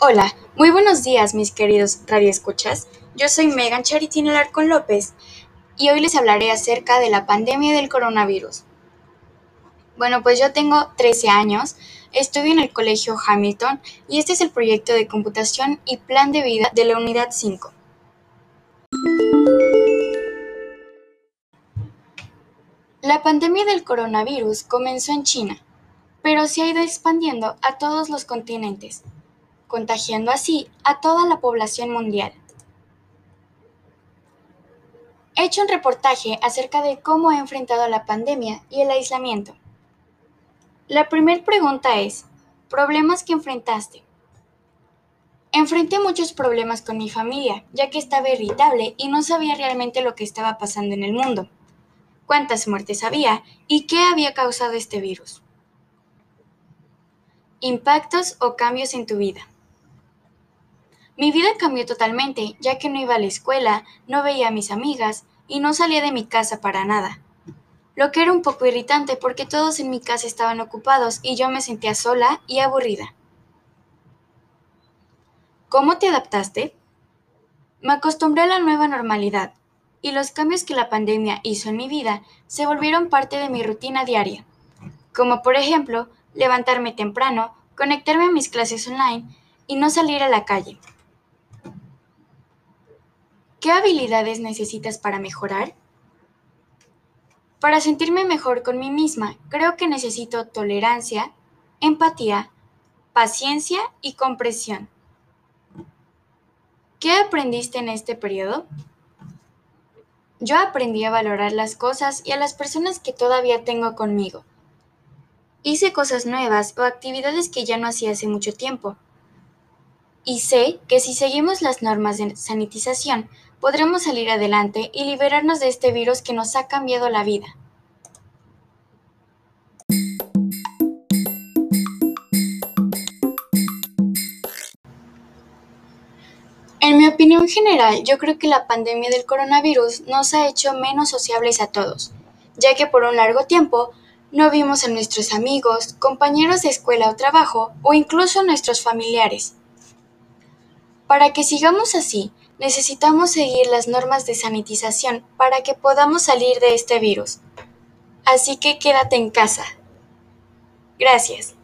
Hola, muy buenos días mis queridos radioescuchas. Yo soy Megan Charitín Alarcón López y hoy les hablaré acerca de la pandemia del coronavirus. Bueno, pues yo tengo 13 años, estudio en el Colegio Hamilton y este es el proyecto de computación y plan de vida de la Unidad 5. La pandemia del coronavirus comenzó en China, pero se ha ido expandiendo a todos los continentes, contagiando así a toda la población mundial. He hecho un reportaje acerca de cómo he enfrentado la pandemia y el aislamiento. La primera pregunta es, ¿problemas que enfrentaste? Enfrenté muchos problemas con mi familia, ya que estaba irritable y no sabía realmente lo que estaba pasando en el mundo, cuántas muertes había y qué había causado este virus. Impactos o cambios en tu vida. Mi vida cambió totalmente, ya que no iba a la escuela, no veía a mis amigas y no salía de mi casa para nada. Lo que era un poco irritante porque todos en mi casa estaban ocupados y yo me sentía sola y aburrida. ¿Cómo te adaptaste? Me acostumbré a la nueva normalidad y los cambios que la pandemia hizo en mi vida se volvieron parte de mi rutina diaria, como por ejemplo levantarme temprano, conectarme a mis clases online y no salir a la calle. ¿Qué habilidades necesitas para mejorar? Para sentirme mejor con mí misma, creo que necesito tolerancia, empatía, paciencia y comprensión. ¿Qué aprendiste en este periodo? Yo aprendí a valorar las cosas y a las personas que todavía tengo conmigo. Hice cosas nuevas o actividades que ya no hacía hace mucho tiempo. Y sé que si seguimos las normas de sanitización, podremos salir adelante y liberarnos de este virus que nos ha cambiado la vida. En mi opinión general, yo creo que la pandemia del coronavirus nos ha hecho menos sociables a todos, ya que por un largo tiempo no vimos a nuestros amigos, compañeros de escuela o trabajo o incluso a nuestros familiares. Para que sigamos así, necesitamos seguir las normas de sanitización para que podamos salir de este virus. Así que quédate en casa. Gracias.